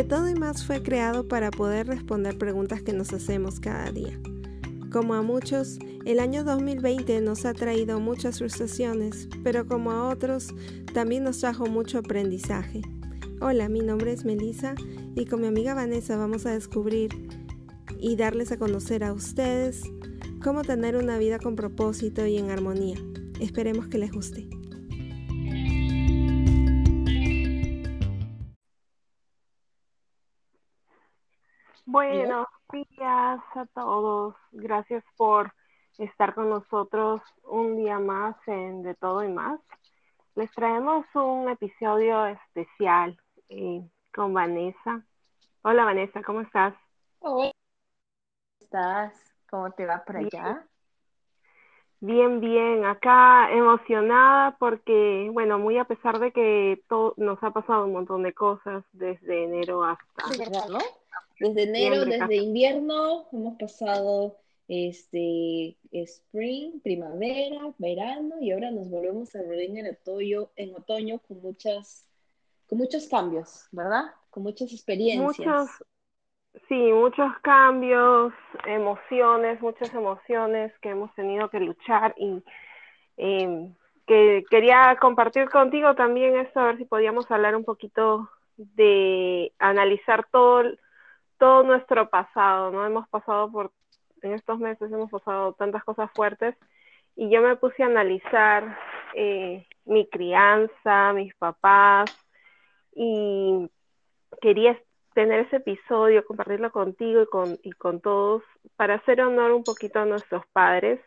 De todo y más fue creado para poder responder preguntas que nos hacemos cada día. Como a muchos, el año 2020 nos ha traído muchas frustraciones, pero como a otros, también nos trajo mucho aprendizaje. Hola, mi nombre es Melissa y con mi amiga Vanessa vamos a descubrir y darles a conocer a ustedes cómo tener una vida con propósito y en armonía. Esperemos que les guste. Buenos días a todos. Gracias por estar con nosotros un día más en De Todo y Más. Les traemos un episodio especial eh, con Vanessa. Hola Vanessa, ¿cómo estás? Hola. ¿Cómo estás? ¿Cómo te va por allá? Bien, bien. Acá emocionada porque, bueno, muy a pesar de que todo, nos ha pasado un montón de cosas desde enero hasta... ¿no? Desde enero, desde invierno, hemos pasado este spring, primavera, verano y ahora nos volvemos a ver en otoño, en otoño con muchas, con muchos cambios, ¿verdad? Con muchas experiencias. Muchos, sí, muchos cambios, emociones, muchas emociones que hemos tenido que luchar y em, que quería compartir contigo también esto, a ver si podíamos hablar un poquito de analizar todo todo nuestro pasado, ¿no? Hemos pasado por, en estos meses hemos pasado tantas cosas fuertes y yo me puse a analizar eh, mi crianza, mis papás y quería tener ese episodio, compartirlo contigo y con, y con todos para hacer honor un poquito a nuestros padres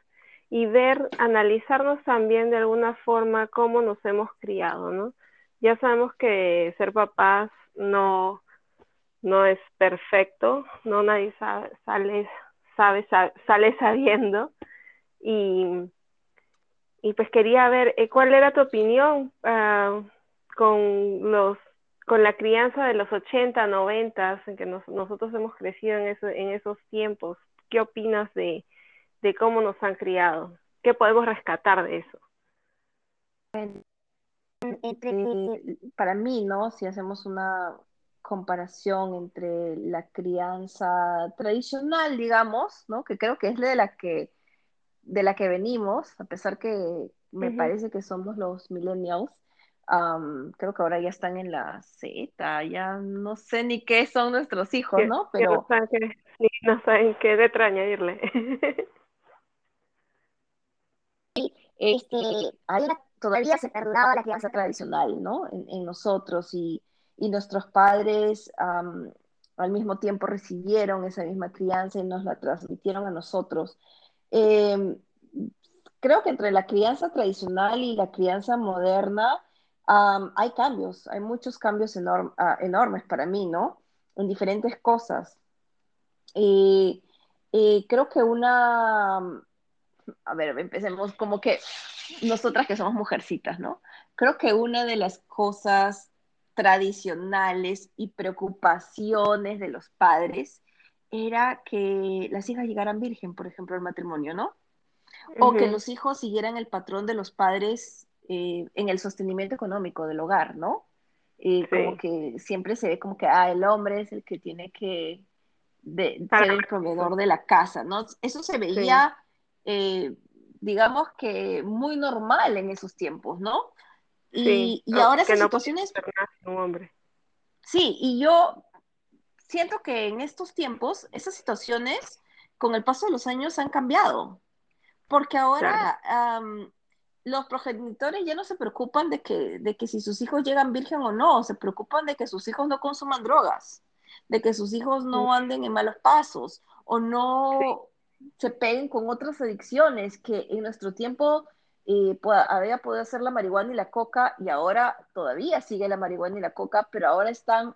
y ver, analizarnos también de alguna forma cómo nos hemos criado, ¿no? Ya sabemos que ser papás no, no es perfecto, no nadie sabe, sale, sabe, sale sabiendo. Y, y, pues quería ver eh, cuál era tu opinión ah, con los con la crianza de los 80, 90, en que nosotros hemos crecido en, en esos tiempos. ¿Qué opinas de, de cómo nos han criado? ¿Qué podemos rescatar de eso? Para mí, ¿no? Si hacemos una comparación entre la crianza tradicional, digamos, ¿no? Que creo que es de la que, de la que venimos, a pesar que me parece que somos los millennials, creo que ahora ya están en la Z, ya no sé ni qué son nuestros hijos, ¿no? Pero no saben qué, no saben qué letra añadirle. este, todavía se perduraba la crianza tradicional, ¿no? En, en nosotros y y nuestros padres al mismo tiempo recibieron esa misma crianza y nos la transmitieron a nosotros. Em, creo que entre la crianza tradicional y la crianza moderna hay cambios, hay muchos cambios ah, enormes para mí, ¿no? En diferentes cosas. Y, creo que una, a ver, empecemos como que nosotras que somos mujercitas, ¿no? Creo que una de las cosas tradicionales y preocupaciones de los padres era que las hijas llegaran virgen, por ejemplo, al matrimonio, ¿no? O que los hijos siguieran el patrón de los padres eh, en el sostenimiento económico del hogar, ¿no? Eh, Como que siempre se ve como que, ah, el hombre es el que tiene que ser el proveedor de la casa, ¿no? Eso se veía, eh, digamos que muy normal en esos tiempos, ¿no? Y, ahora esas situaciones... Un hombre. Sí, y yo siento que en estos tiempos esas situaciones con el paso de los años han cambiado, porque ahora los progenitores ya no se preocupan de que, de que si sus hijos llegan virgen o no, se preocupan de que sus hijos no consuman drogas, de que sus hijos no anden en malos pasos o no se peguen con otras adicciones que en nuestro tiempo y había podido hacer la marihuana y la coca y ahora todavía sigue la marihuana y la coca, pero ahora están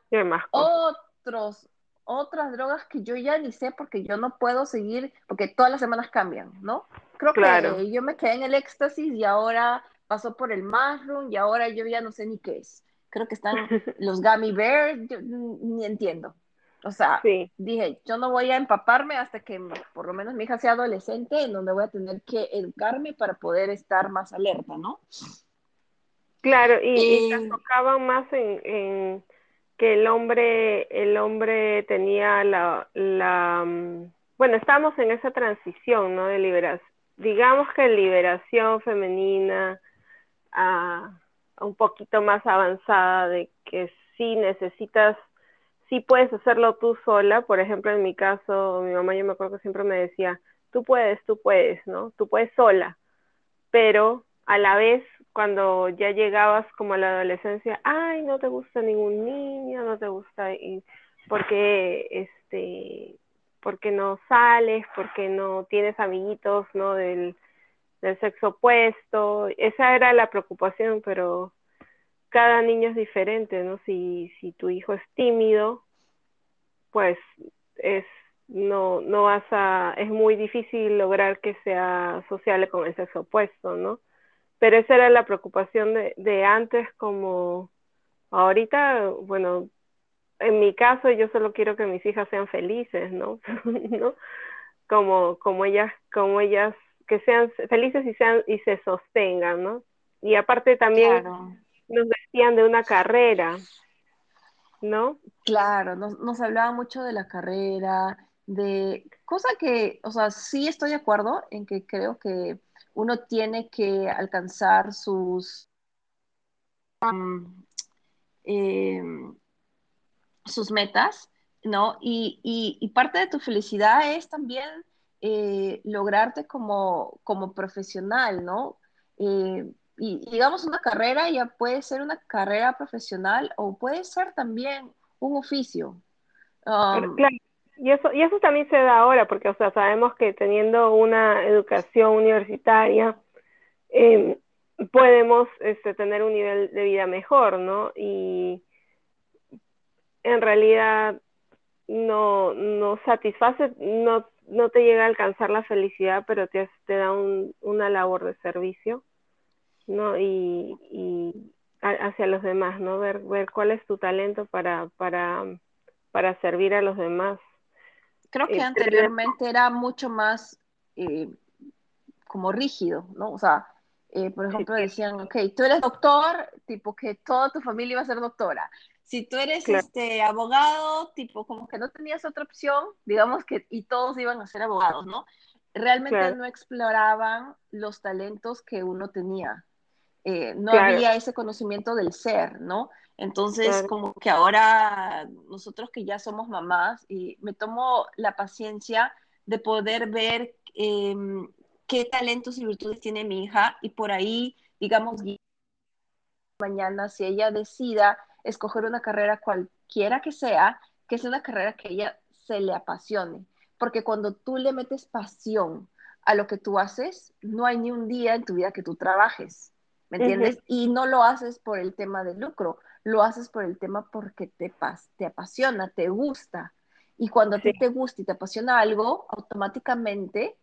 otros, otras drogas que yo ya ni sé porque yo no puedo seguir, porque todas las semanas cambian, ¿no? Creo que yo me quedé en el éxtasis y ahora pasó por el mushroom y ahora yo ya no sé ni qué es. Creo que están los gummy bears, yo ni entiendo. O sea, dije, yo no voy a empaparme hasta que por lo menos mi hija sea adolescente, en donde voy a tener que educarme para poder estar más alerta, ¿no? Claro, y, y eh, más en, que el hombre, el hombre tenía la, la, mm, bueno, estamos en esa transición, ¿no? De liberación, digamos que liberación femenina a, un poquito más avanzada, de que sí necesitas, sí puedes hacerlo tú sola, por ejemplo, en mi caso, mi mamá yo me acuerdo que siempre me decía, tú puedes, tú puedes, ¿no? Tú puedes sola, pero a la vez cuando ya llegabas como a la adolescencia, ay, no te gusta ningún niño, no te gusta, y porque este, porque no sales, porque no tienes amiguitos, ¿no? Del, del sexo opuesto, esa era la preocupación, pero cada niño es diferente, ¿no? Si, si tu hijo es tímido, pues es no, no vas a, es muy difícil lograr que sea sociable con el sexo opuesto, ¿no? Pero esa era la preocupación de, de antes como ahorita, bueno, en mi caso yo solo quiero que mis hijas sean felices, ¿no? ¿no? Como, como ellas, como ellas, que sean felices y sean, y se sostengan, ¿no? Y aparte también nos decían de una carrera, ¿no? Claro, nos, nos hablaban mucho de la carrera, de cosa que, o sea, sí estoy de acuerdo en que creo que uno tiene que alcanzar sus, em, sus metas, ¿no? Y, parte de tu felicidad es también eh, lograrte como, como profesional, ¿no? Eh, y digamos una carrera ya puede ser una carrera profesional o puede ser también un oficio. Um, claro, y eso, y eso también se da ahora, porque o sea, sabemos que teniendo una educación universitaria, em, podemos este, tener un nivel de vida mejor, ¿no? Y en realidad no, no satisface, no, no te llega a alcanzar la felicidad, pero te, te da un, una labor de servicio, ¿no? Y, y hacia los demás, ¿no? Ver, ver cuál es tu talento para, para, para servir a los demás creo que este, anteriormente era mucho más eh, como rígido, ¿no? O sea, eh, por ejemplo, decían, ok, tú eres doctor, tipo que toda tu familia iba a ser doctora. Si tú eres este abogado, tipo como que no tenías otra opción, digamos que, y todos iban a ser abogados, ¿no? Realmente no exploraban los talentos que uno tenía. Eh, no había ese conocimiento del ser, ¿no? Entonces, como que ahora nosotros que ya somos mamás, y me tomo la paciencia de poder ver em, qué talentos y virtudes tiene mi hija y por ahí, digamos, mañana, si ella decida escoger una carrera cualquiera que sea, que sea una carrera que ella se le apasione. Porque cuando tú le metes pasión a lo que tú haces, no hay ni un día en tu vida que tú trabajes, ¿me entiendes? Y no lo haces por el tema del lucro, lo haces por el tema porque te, te apasiona, te gusta. Y cuando a ti te gusta y te apasiona algo, automáticamente,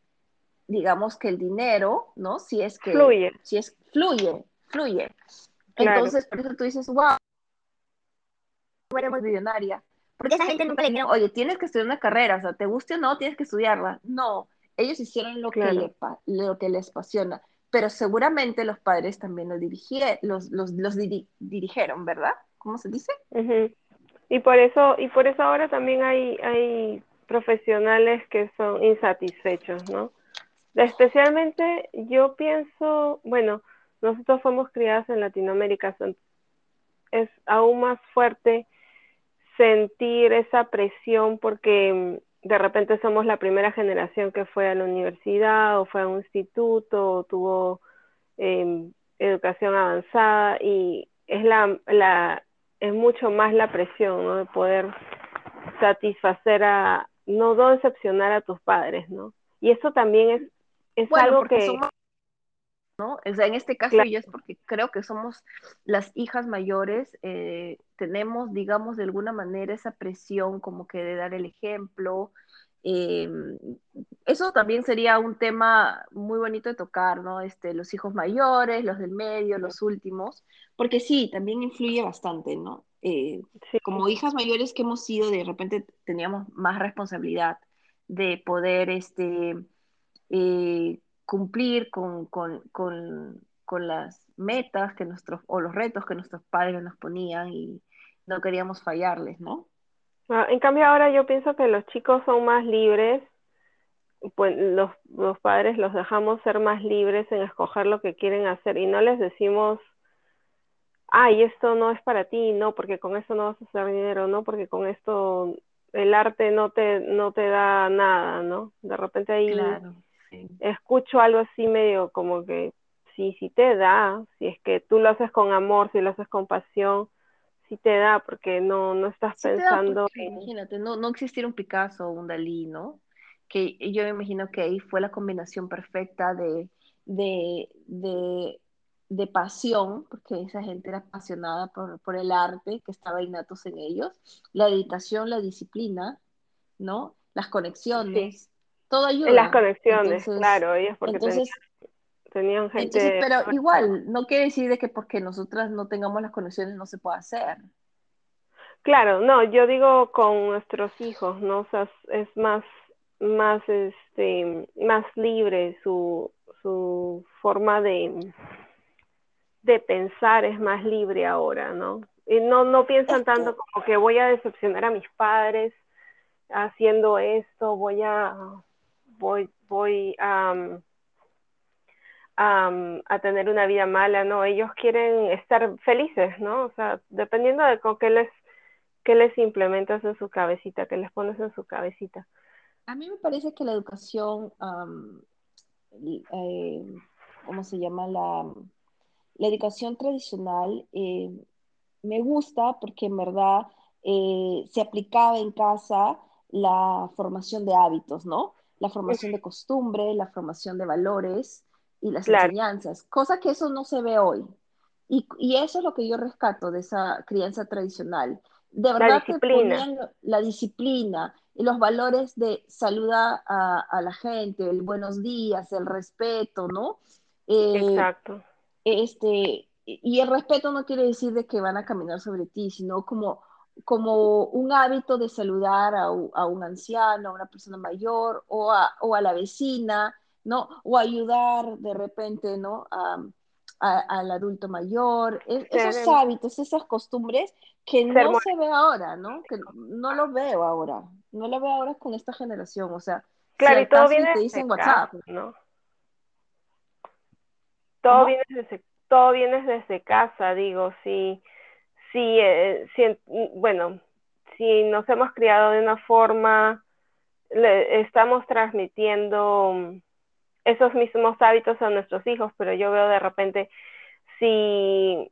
digamos que el dinero, ¿no? Si es que... Fluye. Si es, fluye, fluye. Entonces, por eso tú dices, wow, eres millonaria. Porque esa gente nunca le dijeron, oye, tienes que estudiar una carrera, o sea, te guste o no, tienes que estudiarla. No, ellos hicieron lo, que, lo que les apasiona pero seguramente los padres también los, los, los, los dirigieron, ¿verdad? ¿Cómo se dice? Y por eso, y por eso ahora también hay, hay profesionales que son insatisfechos, ¿no? Especialmente yo pienso, bueno, nosotros fuimos criadas en Latinoamérica, es aún más fuerte sentir esa presión porque de repente somos la primera generación que fue a la universidad o fue a un instituto o tuvo em, educación avanzada y es la, la es mucho más la presión ¿no? de poder satisfacer a no decepcionar a tus padres no y eso también es es algo que ¿no? O sea, en este caso yo es porque creo que somos las hijas mayores, eh, tenemos, digamos, de alguna manera esa presión como que de dar el ejemplo. Eh, eso también sería un tema muy bonito de tocar, ¿no? Este, los hijos mayores, los del medio, los últimos, porque sí, también influye bastante, ¿no? Eh, como hijas mayores que hemos sido, de repente teníamos más responsabilidad de poder, este, cumplir con, con, con, con, las metas que nuestros, o los retos que nuestros padres nos ponían y, no queríamos fallarles, ¿no? Ah, en cambio ahora yo pienso que los chicos son más libres, pues los, los padres los dejamos ser más libres en escoger lo que quieren hacer y no les decimos, ay, esto no es para ti, no, porque con esto no vas a hacer dinero, no, porque con esto el arte no te, no te da nada, ¿no? De repente ahí escucho algo así medio como que sí, sí te da, si es que tú lo haces con amor, si lo haces con pasión, sí te da, porque no, no estás pensando Imagínate, no, no existiera un Picasso o un Dalí, ¿no? Que yo me imagino que ahí fue la combinación perfecta de, de, de, pasión, porque esa gente era apasionada por, por el arte, que estaba innatos en ellos, la dedicación, la disciplina, ¿no? Las conexiones, todo ayuda. Las conexiones, claro, ellos porque entonces, tenían gente... pero igual, no quiere decir de que porque nosotras no tengamos las conexiones no se pueda hacer. Claro, no, yo digo con nuestros hijos, ¿no? O sea, es más, más, este, más libre su, su forma de, de pensar es más libre ahora, ¿no? Y no, no piensan tanto como que voy a decepcionar a mis padres haciendo esto, voy a, voy, voy a a, tener una vida mala, ¿no? Ellos quieren estar felices, ¿no? O sea, dependiendo de con qué les, qué les implementas en su cabecita, qué les pones en su cabecita. A mí me parece que la educación, eh, ¿cómo se llama? La, la educación tradicional eh, me gusta porque en verdad eh, se aplicaba en casa la formación de hábitos, ¿no? La formación de costumbre, la formación de valores, y las enseñanzas, cosa que eso no se ve hoy. Y, y, eso es lo que yo rescato de esa crianza tradicional. De verdad la disciplina. que ponían la disciplina y los valores de saludar a, a, la gente, el buenos días, el respeto, ¿no? Eh, Exacto. Este, y el respeto no quiere decir de que van a caminar sobre ti, sino como, como un hábito de saludar a, a un anciano, a una persona mayor o a, o a la vecina, ¿no? O ayudar de repente, ¿no? al adulto mayor, e, esos hábitos, esas costumbres que no se ve ahora, ¿no? Que no los veo ahora, no lo veo ahora con esta generación, o sea, claro, y todo viene desde WhatsApp, casa, ¿no? Todo viene desde, todo viene desde casa, digo, si, si, eh, si, bueno, si nos hemos criado de una forma, le, estamos transmitiendo esos mismos hábitos a nuestros hijos, pero yo veo de repente si,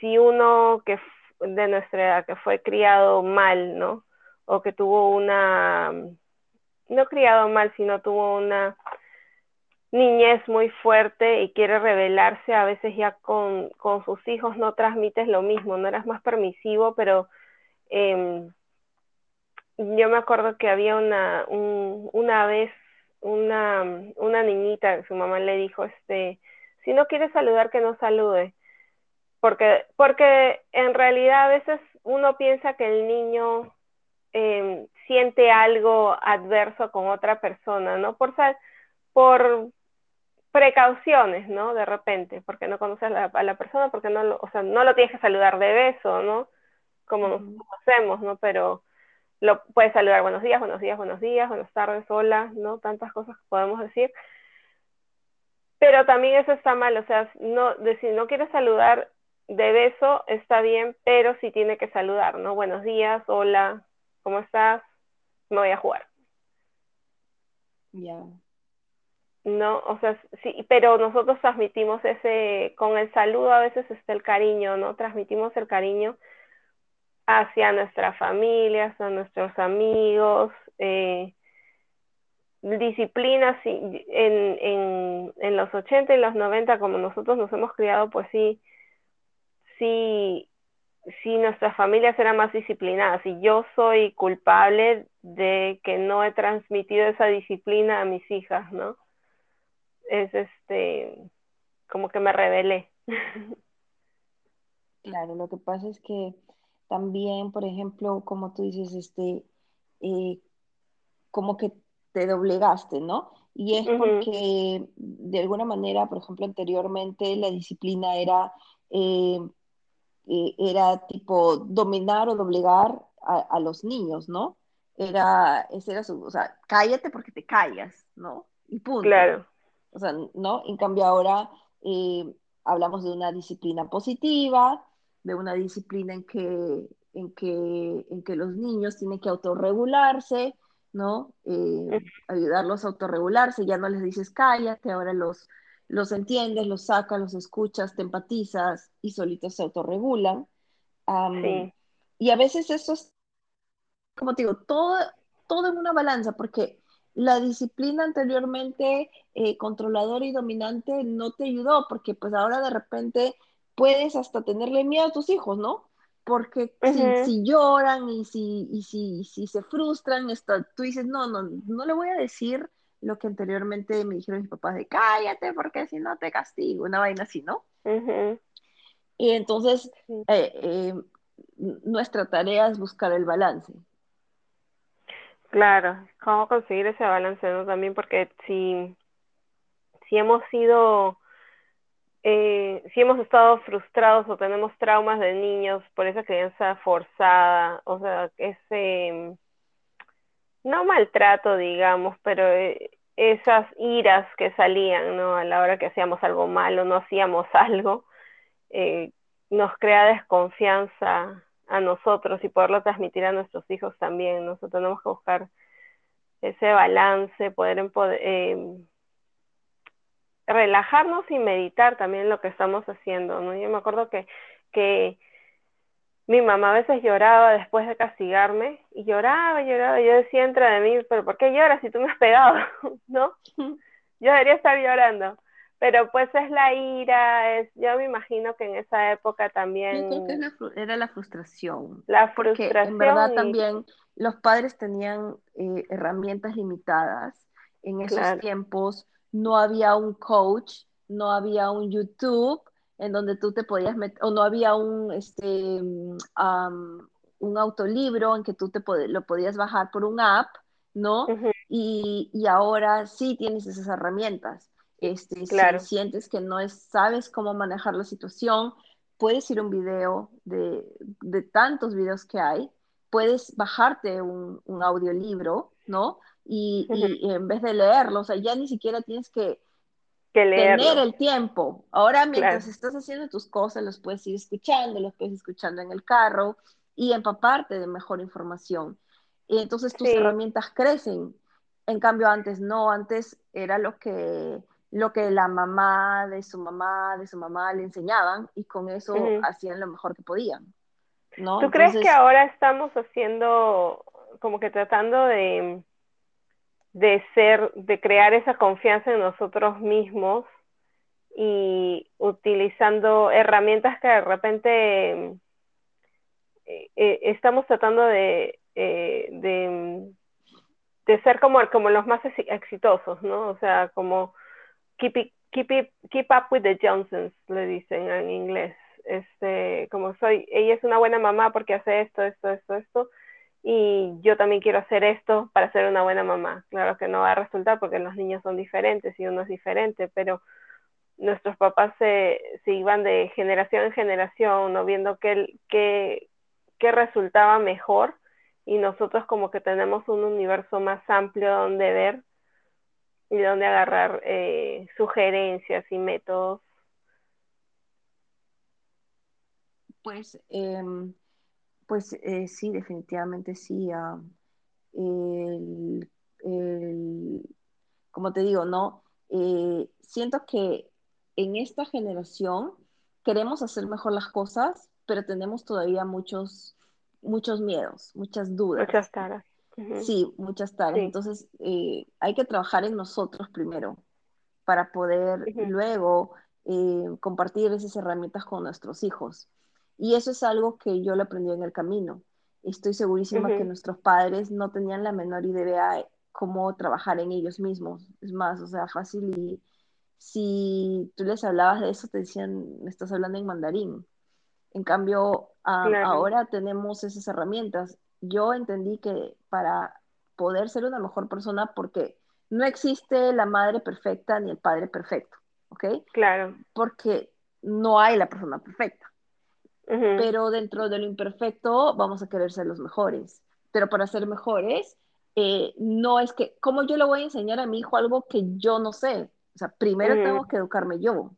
si uno que de nuestra edad que fue criado mal, ¿no? O que tuvo una, no criado mal, sino tuvo una niñez muy fuerte y quiere rebelarse, a veces ya con, con sus hijos no transmites lo mismo, no eras más permisivo, pero eh, yo me acuerdo que había una, un, una vez una, una niñita, su mamá le dijo, este, si no quiere saludar, que no salude. Porque, porque en realidad a veces uno piensa que el niño em, siente algo adverso con otra persona, ¿no? Por, por precauciones, ¿no? De repente, porque no conoces a la, persona, porque no lo, o sea, no lo tienes que saludar de beso, ¿no? Como nos conocemos, ¿no? Pero lo puedes saludar buenos días, buenos días, buenos días, buenas tardes, hola, ¿no? Tantas cosas que podemos decir. Pero también eso está mal, o sea, no, de, si no quieres saludar de beso, está bien, pero sí tiene que saludar, ¿no? Buenos días, hola, ¿cómo estás? Me voy a jugar. Ya. No, o sea, sí, pero nosotros transmitimos ese, con el saludo a veces está el cariño, ¿no? Transmitimos el cariño hacia nuestra familia, hacia nuestros amigos, eh, disciplinas en, en, en, los 80 y los 90, como nosotros nos hemos criado, pues sí, sí, sí nuestras familias eran más disciplinadas y yo soy culpable de que no he transmitido esa disciplina a mis hijas, ¿no? Es este, como que me rebelé. Claro, lo que pasa es que también, por ejemplo, como tú dices, este, eh, como que te doblegaste, ¿no? Y es porque de alguna manera, por ejemplo, anteriormente la disciplina era, eh, era tipo dominar o doblegar a, los niños, ¿no? Era, ese era su, o sea, cállate porque te callas, ¿no? Y punto. Claro. O sea, ¿no? En cambio ahora eh, hablamos de una disciplina positiva, de una disciplina en que, en que, en que los niños tienen que autorregularse, ¿no? Eh, ayudarlos a autorregularse, ya no les dices cállate, ahora los, los entiendes, los sacas, los escuchas, te empatizas y solitos se autorregulan. Y a veces eso es, como te digo, todo, todo en una balanza, porque la disciplina anteriormente eh, controladora y dominante no te ayudó, porque pues ahora de repente puedes hasta tenerle miedo a tus hijos, ¿no? Porque si, lloran y si, y si, si se frustran, esto, tú dices, no, no, no le voy a decir lo que anteriormente me dijeron mis papás de cállate porque si no te castigo, una vaina así, ¿no? Y entonces eh, eh, nuestra tarea es buscar el balance. Claro, cómo conseguir ese balance, ¿no? También porque si, si hemos sido, eh, si hemos estado frustrados o tenemos traumas de niños por esa crianza forzada, o sea, ese, no maltrato, digamos, pero eh, esas iras que salían, ¿no? A la hora que hacíamos algo malo, no hacíamos algo, eh, nos crea desconfianza a nosotros y poderlo transmitir a nuestros hijos también. Nosotros tenemos que buscar ese balance, poder eh, relajarnos y meditar también lo que estamos haciendo. ¿no? Yo me acuerdo que, que mi mamá a veces lloraba después de castigarme y lloraba, lloraba. Yo decía, entra de mí, pero ¿por qué lloras si tú me has pegado? ¿No? Yo debería estar llorando pero pues es la ira, es, yo me imagino que en esa época también... Yo creo que era la frustración. La frustración. en verdad también los padres tenían eh, herramientas limitadas. En esos tiempos no había un coach, no había un YouTube en donde tú te podías meter, o no había un, este, un autolibro en que tú te lo podías bajar por un app, ¿no? y, y ahora sí tienes esas herramientas. Este, si sientes que no es, sabes cómo manejar la situación, puedes ir a un video de, de tantos videos que hay, puedes bajarte un, un audiolibro, ¿no? Y, y, en vez de leerlo, o sea, ya ni siquiera tienes que, tener el tiempo. Ahora, mientras estás haciendo tus cosas, los puedes ir escuchando, los puedes ir escuchando en el carro y empaparte de mejor información. Y entonces tus herramientas crecen. En cambio, antes no, antes era lo que lo que la mamá de su mamá, de su mamá le enseñaban y con eso hacían lo mejor que podían. ¿no? ¿Tú crees que ahora estamos haciendo, como que tratando de, de ser, de crear esa confianza en nosotros mismos y utilizando herramientas que de repente eh, eh, estamos tratando de, eh, de, de, ser como, como los más exitosos, ¿no? O sea, como keep, keep, keep up with the Johnsons, le dicen en inglés. Este, como soy, ella es una buena mamá porque hace esto, esto, esto, esto, y yo también quiero hacer esto para ser una buena mamá. Claro que no va a resultar porque los niños son diferentes y uno es diferente, pero nuestros papás se, se iban de generación en generación, ¿no? viendo qué, qué, qué resultaba mejor y nosotros como que tenemos un universo más amplio donde ver y de dónde agarrar eh, sugerencias y métodos. Pues, em, pues eh, sí, definitivamente sí. Ah, como te digo, ¿no? Eh, siento que en esta generación queremos hacer mejor las cosas, pero tenemos todavía muchos, muchos miedos, muchas dudas. Muchas caras. Sí, muchas tareas. Entonces, eh, hay que trabajar en nosotros primero para poder luego eh, compartir esas herramientas con nuestros hijos. Y eso es algo que yo lo aprendí en el camino. Estoy segurísima que nuestros padres no tenían la menor idea de cómo trabajar en ellos mismos. Es más, o sea, fácil y si tú les hablabas de eso, te decían, me estás hablando en mandarín. En cambio, ahora tenemos esas herramientas yo entendí que para poder ser una mejor persona, porque no existe la madre perfecta ni el padre perfecto, ¿ok? Claro. Porque no hay la persona perfecta. pero dentro de lo imperfecto vamos a querer ser los mejores. Pero para ser mejores, eh, no es que, ¿cómo yo le voy a enseñar a mi hijo algo que yo no sé? O sea, primero tengo que educarme yo.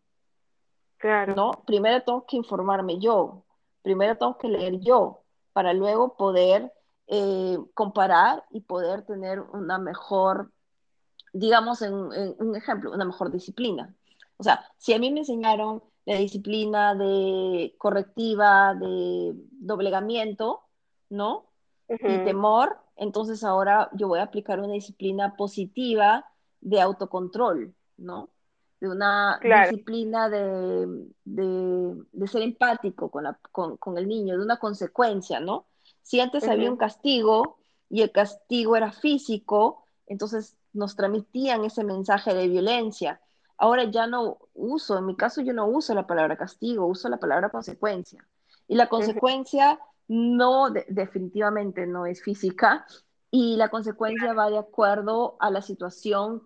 Claro. ¿No? Primero tengo que informarme yo. Primero tengo que leer yo para luego poder eh, comparar y poder tener una mejor, digamos, en, un ejemplo, una mejor disciplina. O sea, si a mí me enseñaron la disciplina de correctiva, de doblegamiento, ¿no? Y temor, entonces ahora yo voy a aplicar una disciplina positiva de autocontrol, ¿no? De una disciplina de, de, ser empático con, la, con, con, el niño, de una consecuencia, ¿no? Si antes había un castigo y el castigo era físico, entonces nos transmitían ese mensaje de violencia. Ahora ya no uso, en mi caso yo no uso la palabra castigo, uso la palabra consecuencia. Y la consecuencia no, definitivamente no es física, y la consecuencia va de acuerdo a la situación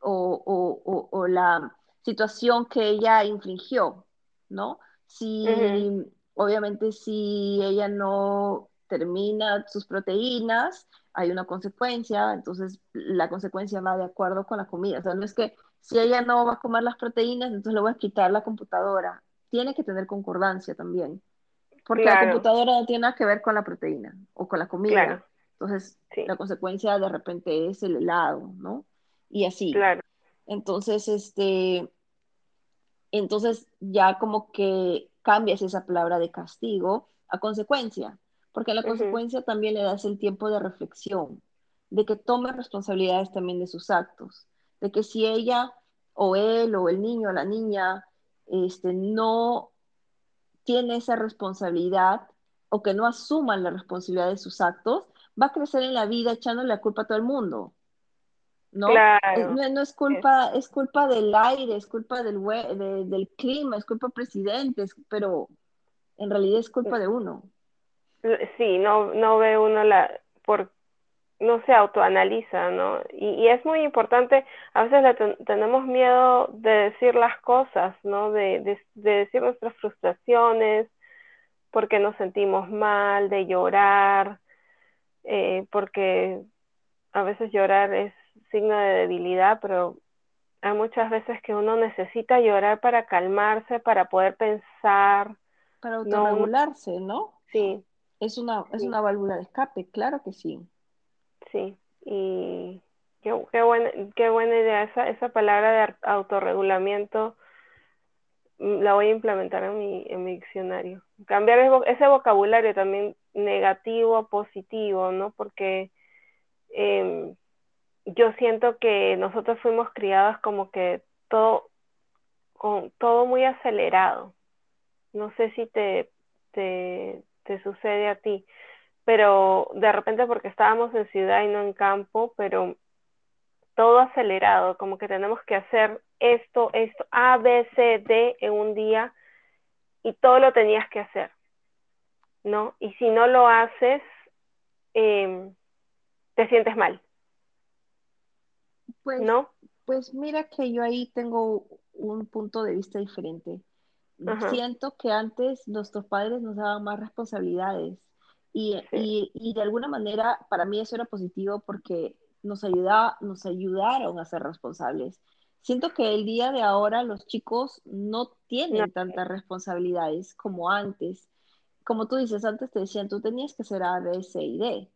o, la situación que ella infringió, ¿no? Si, obviamente, si ella no termina sus proteínas, hay una consecuencia, entonces la consecuencia va de acuerdo con la comida. O sea, no es que si ella no va a comer las proteínas, entonces le voy a quitar la computadora. Tiene que tener concordancia también. Porque la computadora no tiene nada que ver con la proteína o con la comida. Entonces, la consecuencia de repente es el helado, ¿no? Y así. Claro. Entonces, este, entonces ya como que cambias esa palabra de castigo a consecuencia, porque a la consecuencia también le das el tiempo de reflexión, de que tome responsabilidades también de sus actos, de que si ella o él o el niño o la niña este, no tiene esa responsabilidad o que no asuman la responsabilidad de sus actos, va a crecer en la vida echándole la culpa a todo el mundo. ¿No? No, es culpa, es culpa del aire, es culpa del, del clima, es culpa del presidente, pero en realidad es culpa de uno. Sí, no, no ve uno la, por, no se autoanaliza, ¿no? Y, es muy importante, a veces tenemos miedo de decir las cosas, ¿no? De, de, decir nuestras frustraciones, porque nos sentimos mal, de llorar, eh, porque a veces llorar es signo de debilidad, pero hay muchas veces que uno necesita llorar para calmarse, para poder pensar. Para autorregularse, ¿no? Sí. Es una, es una válvula de escape, claro que sí. Sí, y qué, qué, buena, qué buena idea. Esa, esa palabra de autorregulamiento mm, la voy a implementar en mi, en mi diccionario. Cambiar ese vocabulario también negativo a positivo, ¿no? Porque eh, yo siento que nosotros fuimos criadas como que todo, con todo muy acelerado. No sé si te, te, te sucede a ti, pero de repente porque estábamos en ciudad y no en campo, pero todo acelerado, como que tenemos que hacer esto, esto, A, B, C, D en un día y todo lo tenías que hacer, ¿no? Y si no lo haces, eh, te sientes mal. Pues, ¿no? Pues mira que yo ahí tengo un punto de vista diferente. Siento que antes nuestros padres nos daban más responsabilidades y, y, de alguna manera para mí eso era positivo porque nos, ayuda, nos ayudaron a ser responsables. Siento que el día de ahora los chicos no tienen tantas responsabilidades como antes. Como tú dices, antes te decían, tú tenías que ser A, B, C y D,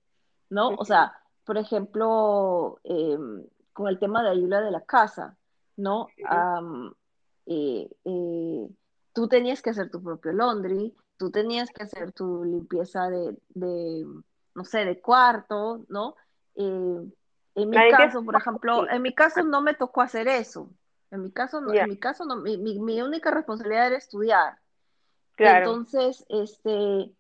¿no? O sea, por ejemplo, em, con el tema de ayuda de la casa, ¿no? Eh, eh, tú tenías que hacer tu propio laundry, tú tenías que hacer tu limpieza de, no sé, de cuarto, ¿no? Eh, en mi caso, por ejemplo, en mi caso no me tocó hacer eso. En mi caso, no, en mi caso, no, mi, mi, única responsabilidad era estudiar. Entonces, este,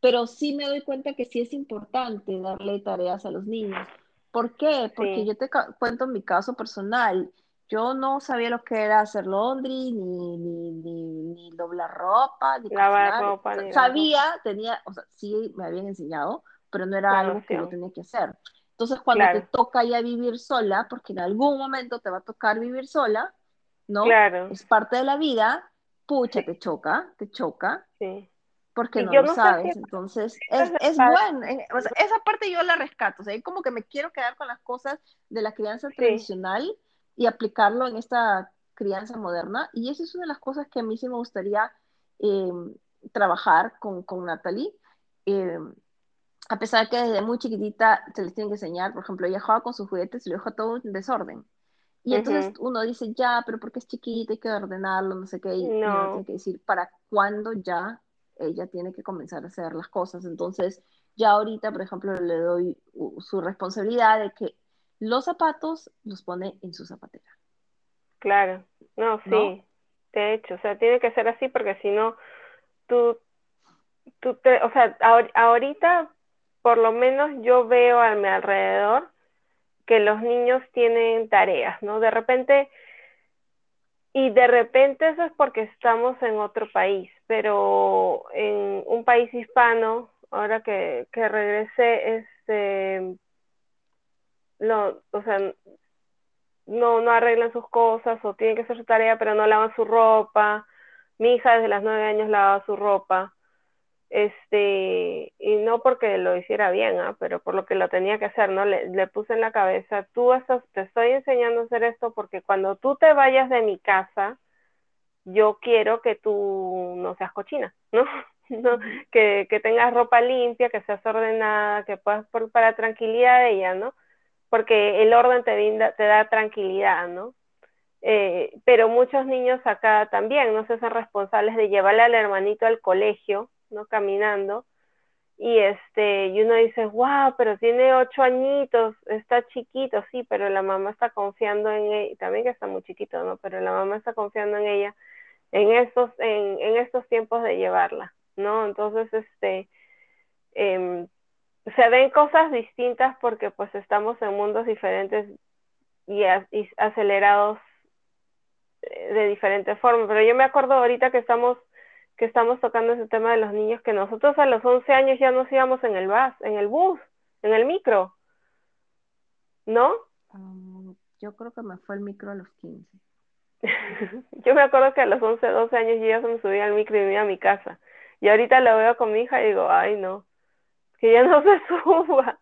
pero sí me doy cuenta que sí es importante darle tareas a los niños. ¿Por qué? Porque yo te cuento mi caso personal. Yo no sabía lo que era hacer laundry, ni, ni, ni, doblar ropa, ni lavar ropa. sabía, tenía, o sea, sí me habían enseñado, pero no era algo que yo tenía que hacer. Entonces, cuando te toca ya vivir sola, porque en algún momento te va a tocar vivir sola, ¿no? Claro. Es parte de la vida, pucha, te choca, te choca. Sí. Porque no lo sabes. Entonces, es, es bueno. esa parte yo la rescato. O sea, como que me quiero quedar con las cosas de la crianza tradicional y aplicarlo en esta crianza moderna. Y eso es una de las cosas que a mí sí me gustaría em, trabajar con, con Natalie. Em, a pesar que desde muy chiquitita se les tiene que enseñar, por ejemplo, ella jugaba con sus juguetes y lo deja todo en desorden. Y entonces uno dice, ya, pero porque es chiquita, hay que ordenarlo, no sé qué, y no. tiene que decir, ¿para cuándo ya ella tiene que comenzar a hacer las cosas. Entonces, ya ahorita, por ejemplo, le doy su responsabilidad de que los zapatos los pone en su zapatera. Claro, no, sí, de hecho, o sea, tiene que ser así porque si no, tú, tú te, o sea, ahorita, por lo menos yo veo a mi alrededor que los niños tienen tareas, ¿no? De repente, y de repente eso es porque estamos en otro país, pero en un país hispano, ahora que, que regresé, este, no, o sea, no, no arreglan sus cosas o tienen que hacer su tarea, pero no lavan su ropa. Mi hija desde las nueve años lavaba su ropa este, y no porque lo hiciera bien, ¿ah? pero por lo que lo tenía que hacer, ¿no? Le, le puse en la cabeza, tú estás, te estoy enseñando a hacer esto porque cuando tú te vayas de mi casa, yo quiero que tú no seas cochina, ¿no? ¿no? Que, que tengas ropa limpia, que seas ordenada, que puedas, por, para tranquilidad de ella, ¿no? Porque el orden te, te da tranquilidad, ¿no? Eh, pero muchos niños acá también no se hacen responsables de llevarle al hermanito al colegio ¿no? Caminando. Y este, y uno dice, wow, pero tiene ocho añitos, está chiquito, sí, pero la mamá está confiando en ella, también que está muy chiquito, ¿no? Pero la mamá está confiando en ella en estos, en, en estos tiempos de llevarla, ¿no? Entonces, este, em, se ven cosas distintas porque pues estamos en mundos diferentes y, acelerados eh, de diferentes formas. Pero yo me acuerdo ahorita que estamos que estamos tocando ese tema de los niños, que nosotros a los 11 años ya nos íbamos en el bus, en el bus, en el micro, ¿no? Um, yo creo que me fue el micro a los 15. yo me acuerdo que a los 11, 12 años yo ya se me subía al micro y me iba a mi casa. Y ahorita lo veo con mi hija y digo, ay no, que ya no se suba.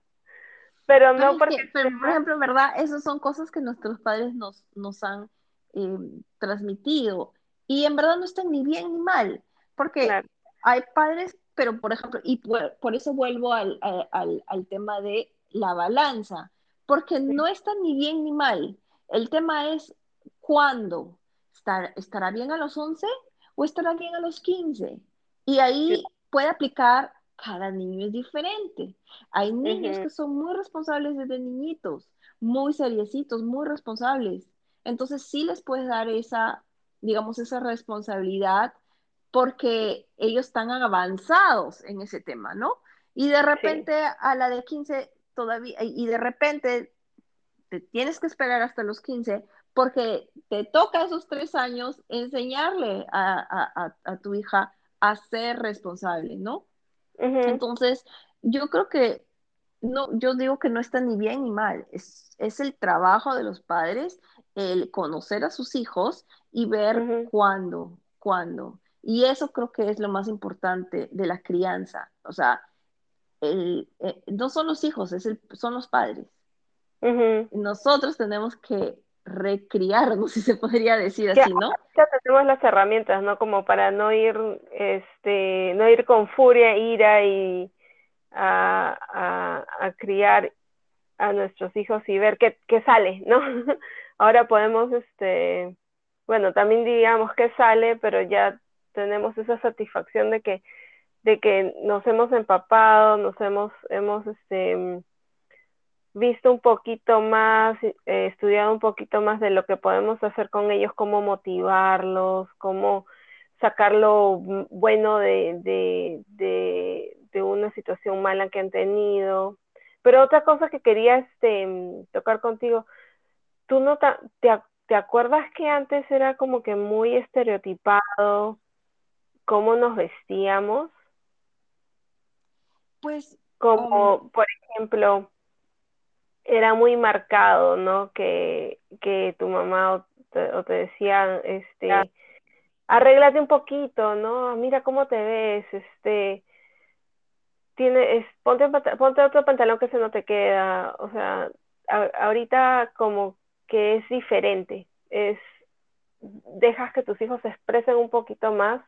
Pero no porque... pero, por ejemplo, en verdad, esas son cosas que nuestros padres nos, nos han eh, transmitido. Y en verdad no están ni bien ni mal. Porque hay padres, pero por ejemplo, y por, eso vuelvo al, tema de la balanza, porque no está ni bien ni mal. El tema es cuándo. ¿Estará bien a los 11 o estará bien a los 15? Y ahí puede aplicar, cada niño es diferente. Hay niños que son muy responsables desde niñitos, muy seriecitos, muy responsables. Entonces sí les puedes dar esa, digamos, esa responsabilidad porque ellos están avanzados en ese tema, ¿no? Y de repente a la de 15 todavía, y de repente te tienes que esperar hasta los 15 porque te toca esos tres años enseñarle a, tu hija a ser responsable, ¿no? Entonces, yo creo que, no, yo digo que no está ni bien ni mal, es, es el trabajo de los padres el conocer a sus hijos y ver cuándo, cuándo. Y eso creo que es lo más importante de la crianza. O sea, eh, no son los hijos, es el, son los padres. Nosotros tenemos que recriarnos, si se podría decir así, ¿no? Ya tenemos las herramientas, ¿no? Como para no ir, este, no ir con furia, ira y a, a, criar a nuestros hijos y ver qué, qué sale, ¿no? Ahora podemos, este, bueno, también digamos que sale, pero ya tenemos esa satisfacción de que, de que nos hemos empapado, nos hemos, hemos este, visto un poquito más, eh, estudiado un poquito más de lo que podemos hacer con ellos, cómo motivarlos, cómo sacar lo bueno de, de, de, de una situación mala que han tenido. Pero otra cosa que quería este, tocar contigo, tú no te, te acuerdas que antes era como que muy estereotipado cómo nos vestíamos. Pues. Como, um, por ejemplo, era muy marcado, ¿no? Que, que tu mamá o te, decían, este, arréglate un poquito, ¿no? Mira cómo te ves, este, tiene, ponte, ponte otro pantalón que se no te queda, o sea, ahorita como que es diferente, es, dejas que tus hijos se expresen un poquito más,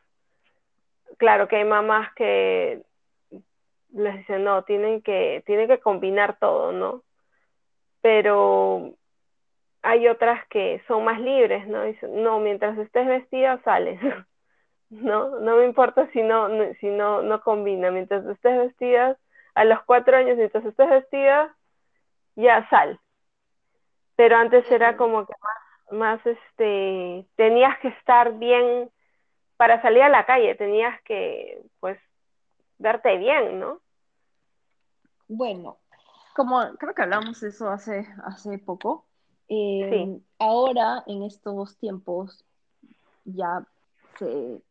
claro que hay mamás que les dicen, no, tienen que, tienen que combinar todo, ¿no? Pero hay otras que son más libres, ¿no? Dicen, no, mientras estés vestida, sales. no, no me importa si no, si no, no combina. Mientras estés vestida, a los cuatro años, mientras estés vestida, ya sal. Pero antes era como que más, más este, tenías que estar bien para salir a la calle, tenías que, pues, verte bien, ¿no? Bueno, como creo que hablamos de eso hace, hace poco, eh, ahora en estos tiempos ya se,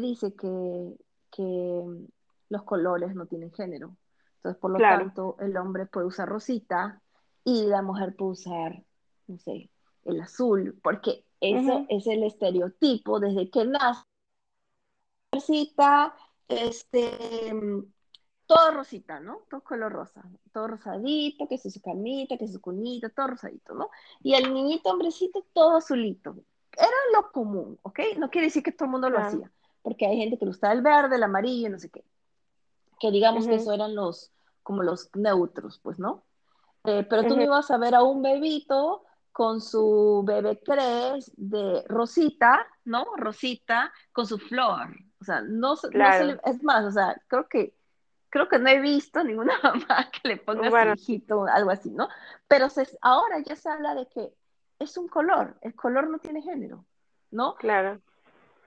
dice que, los colores no tienen género. Entonces, por lo tanto, el hombre puede usar rosita y la mujer puede usar, no sé, el azul, porque eso es el estereotipo desde que nace. Rosita, este, todo rosita, ¿no? Todo color rosa, todo rosadito, que es su camita, que es su cunita, todo rosadito, ¿no? Y el niñito hombrecito, todo azulito. Era lo común, ¿ok? No quiere decir que todo el mundo lo hacía, porque hay gente que le gustaba el verde, el amarillo, no sé qué. Que digamos que eso eran los, como los neutros, pues, ¿no? Eh, pero tú no ibas a ver a un bebito con su bebé cres de rosita, ¿no? Rosita, con su flor. O sea, no, no es más, o sea, creo que creo que no he visto ninguna mamá que le ponga bueno. su hijito algo así, ¿no? Pero ahora ya se habla de que es un color, el color no tiene género, ¿no? Claro.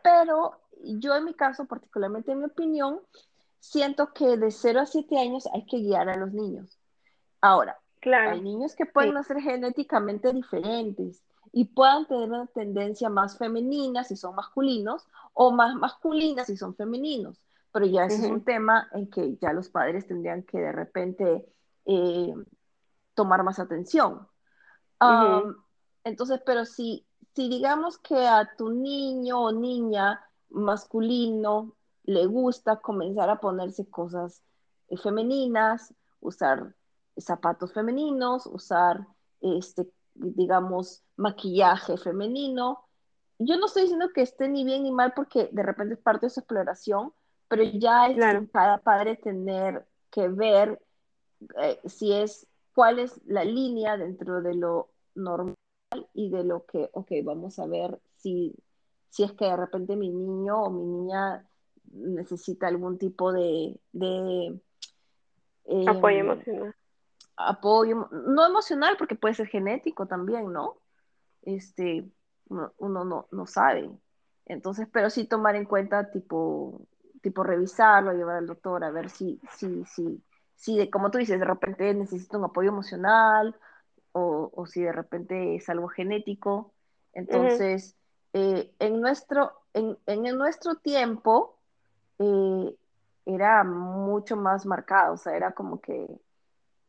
Pero yo en mi caso, particularmente en mi opinión, siento que de 0 a 7 años hay que guiar a los niños. Ahora, claro. hay niños que pueden ser genéticamente diferentes y puedan tener una tendencia más femenina si son masculinos o más masculina si son femeninos pero ya ese es un tema en que ya los padres tendrían que de repente eh, tomar más atención. entonces, pero si, si digamos que a tu niño o niña masculino le gusta comenzar a ponerse cosas eh, femeninas, usar zapatos femeninos, usar, este, digamos, maquillaje femenino. Yo no estoy diciendo que esté ni bien ni mal porque de repente es parte de su exploración, pero ya es cada padre tener que ver eh, si es, cuál es la línea dentro de lo normal y de lo que, ok, vamos a ver si, si es que de repente mi niño o mi niña necesita algún tipo de, em, apoyo emocional. Apoyo, no emocional porque puede ser genético también, ¿no? Este, uno, no, no sabe. Entonces, pero sí tomar en cuenta tipo tipo revisarlo, llevar al doctor a ver si, si, si, si de, como tú dices, de repente necesita un apoyo emocional o, o si de repente es algo genético. Entonces, eh, en, nuestro, en, en, nuestro tiempo eh, era mucho más marcado, o sea, era como que,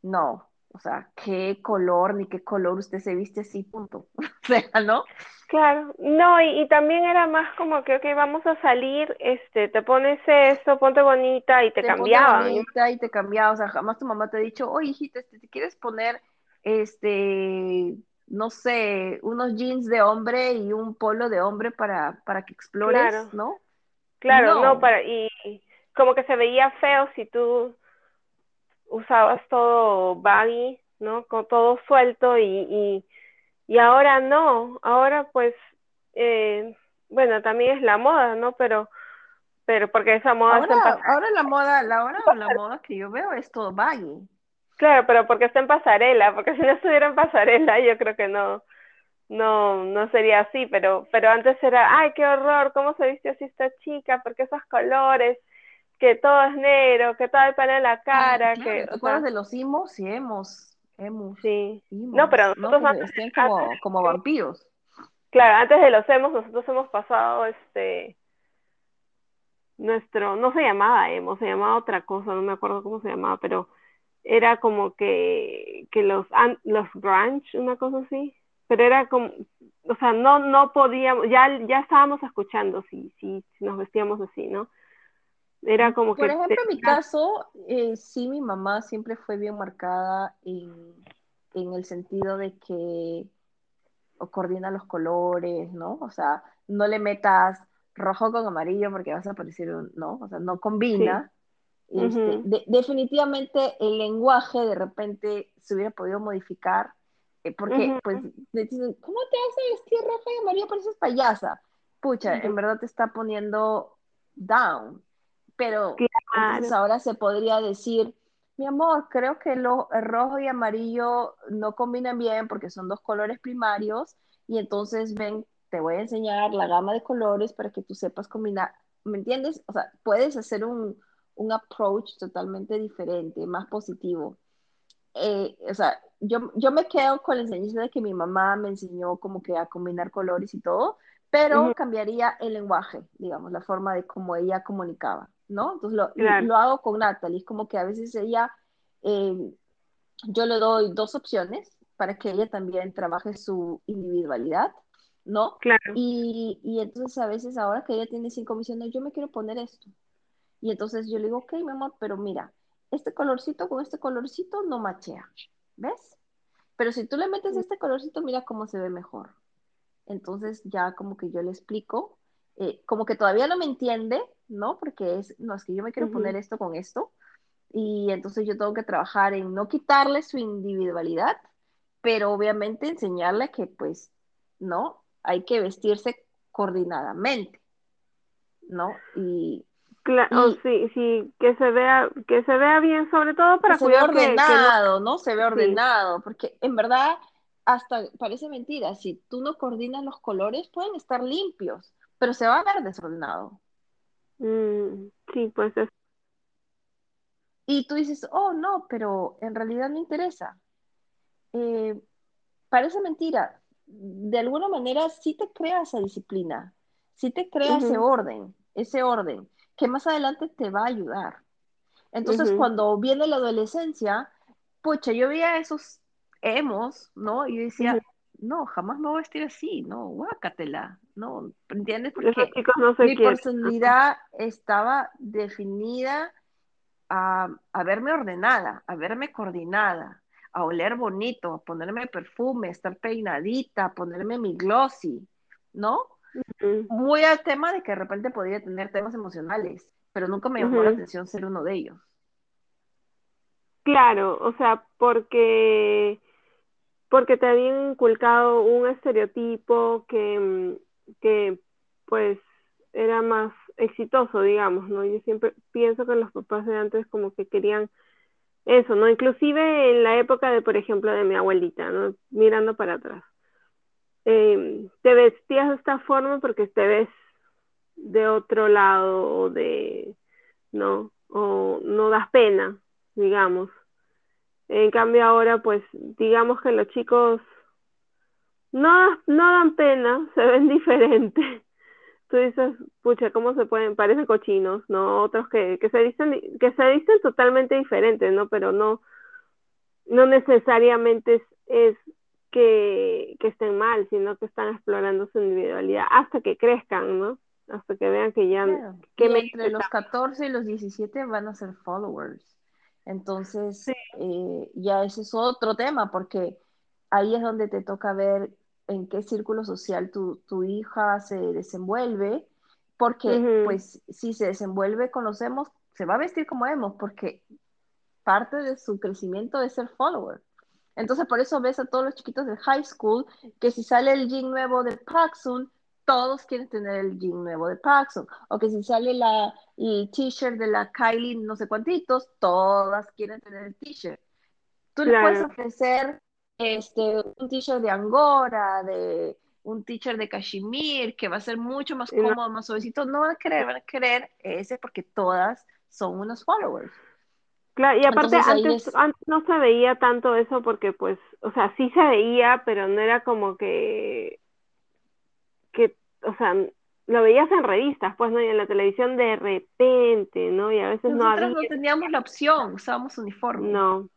no, o sea, qué color ni qué color usted se viste así, punto. o sea, ¿no? Claro, no, y, también era más como que, ok, vamos a salir, este, te pones esto, ponte bonita y te, te cambiaba. bonita y te cambiaba, o sea, jamás tu mamá te ha dicho, oye, hijita, este, ¿te quieres poner, este, no sé, unos jeans de hombre y un polo de hombre para, para que explores, ¿no? Claro, no. para, y como que se veía feo si tú usabas todo baggy, ¿no? Con todo suelto y y ahora no, ahora pues, eh, bueno, también es la moda, ¿no? Pero, pero porque esa moda ahora, está en Ahora la moda, la, ahora la moda que yo veo es todo baggy. Claro, pero porque está en pasarela, porque si no estuviera en pasarela yo creo que no, no, no sería así, pero, pero antes era, ay, qué horror, cómo se viste así esta chica, porque esos colores, que todo es negro, que todo pelo en la cara, que... ¿Te acuerdas de los imos y hemos Emos. Sí. no, pero nosotros antes, como, como vampiros. Claro, antes de los emos, nosotros hemos pasado este nuestro, no se llamaba emo, se llamaba otra cosa, no me acuerdo cómo se llamaba, pero era como que, que los, los grunge, una cosa así, pero era como, o sea, no, no podíamos, ya, ya estábamos escuchando si, si, nos vestíamos así, ¿no? Era como que... Por ejemplo, en mi caso, eh, sí, mi mamá siempre fue bien marcada en, en el sentido de que coordina los colores, ¿no? O sea, no le metas rojo con amarillo porque vas a parecer un, ¿no? O sea, no combina. Este, definitivamente el lenguaje de repente se hubiera podido modificar eh, porque, pues, dicen, ¿cómo te hace vestir roja y amarillo? Pareces payasa. Pucha, en verdad te está poniendo down. Pero entonces ahora se podría decir, mi amor, creo que lo, el rojo y amarillo no combinan bien porque son dos colores primarios y entonces ven, te voy a enseñar la gama de colores para que tú sepas combinar. ¿Me entiendes? O sea, puedes hacer un, un approach totalmente diferente, más positivo. Eh, o sea, yo, yo me quedo con la enseñanza de que mi mamá me enseñó como que a combinar colores y todo, pero cambiaría el lenguaje, digamos, la forma de cómo ella comunicaba, ¿no? Entonces lo, lo hago con Natalie, es como que a veces ella, eh, yo le doy dos opciones para que ella también trabaje su individualidad, ¿no? Claro. Y, y entonces a veces ahora que ella tiene cinco misiones, yo me quiero poner esto. Y entonces yo le digo, ok, mi amor, pero mira, este colorcito con este colorcito no machea, ¿ves? Pero si tú le metes este colorcito, mira cómo se ve mejor. Entonces ya como que yo le explico, eh, como que todavía no me entiende, ¿no? Porque es, no, es que yo me quiero poner esto con esto. Y entonces yo tengo que trabajar en no quitarle su individualidad, pero obviamente enseñarle que pues, ¿no? Hay que vestirse coordinadamente, ¿no? Y, Claro, sí, sí, que se vea, que se vea bien, sobre todo para que se vea ordenado, no... Se ve ordenado, porque en verdad hasta parece mentira, si tú no coordinas los colores pueden estar limpios, pero se va a ver desordenado. Mm, sí, pues es. Y tú dices, oh no, pero en realidad me interesa. Eh, parece mentira. De alguna manera sí te crea esa disciplina, sí te crea ese orden, ese orden que más adelante te va a ayudar. Entonces, cuando viene la adolescencia, pucha, yo veía esos emos, ¿no? Y decía, no, jamás me voy a vestir así, no, guácatela, ¿no? ¿Entiendes? Porque mi personalidad estaba definida a, a, verme ordenada, a verme coordinada, a oler bonito, a ponerme perfume, estar peinadita, a ponerme mi glossy, ¿no? muy al tema de que de repente podría tener temas emocionales, pero nunca me llamó la atención ser uno de ellos. Claro, o sea, porque porque te habían inculcado un estereotipo que, mm, que pues era más exitoso, digamos, ¿no? Yo siempre pienso que los papás de antes como que querían eso, ¿no? Inclusive en la época de, por ejemplo, de mi abuelita, ¿no? Mirando para atrás. Em, te vestías de esta forma porque te ves de otro lado o de, ¿no? O no das pena, digamos. En cambio ahora, pues, digamos que los chicos no, no dan pena, se ven diferentes. Tú dices, pucha, ¿cómo se pueden? Parecen cochinos, ¿no? Otros que, que se dicen, que se dicen totalmente diferentes, ¿no? Pero no, no necesariamente es, es que, estén mal, sino que están explorando su individualidad hasta que crezcan, ¿no? Hasta que vean que ya... Que entre los 14 y los 17 van a ser followers. Entonces, eh, ya ese es otro tema, porque ahí es donde te toca ver en qué círculo social tu, tu hija se desenvuelve, porque pues si se desenvuelve conocemos, se va a vestir como hemos, porque parte de su crecimiento es ser follower. Entonces, por eso ves a todos los chiquitos de high school que si sale el jean nuevo de Paxson, todos quieren tener el jean nuevo de Paxson. O que si sale la, el t-shirt de la Kylie, no sé cuántitos, todas quieren tener el t-shirt. Tú le puedes ofrecer este, un t-shirt de Angora, de un t-shirt de cashmere, que va a ser mucho más cómodo, más suavecito. No van a querer, van a querer ese porque todas son unos followers. Claro, y aparte antes, no se veía tanto eso porque pues, o sea, sí se veía, pero no era como que, o sea, lo veías en revistas, pues, ¿no? Y en la televisión de repente, ¿no? Y a veces no había. no teníamos la opción, usábamos uniforme. No.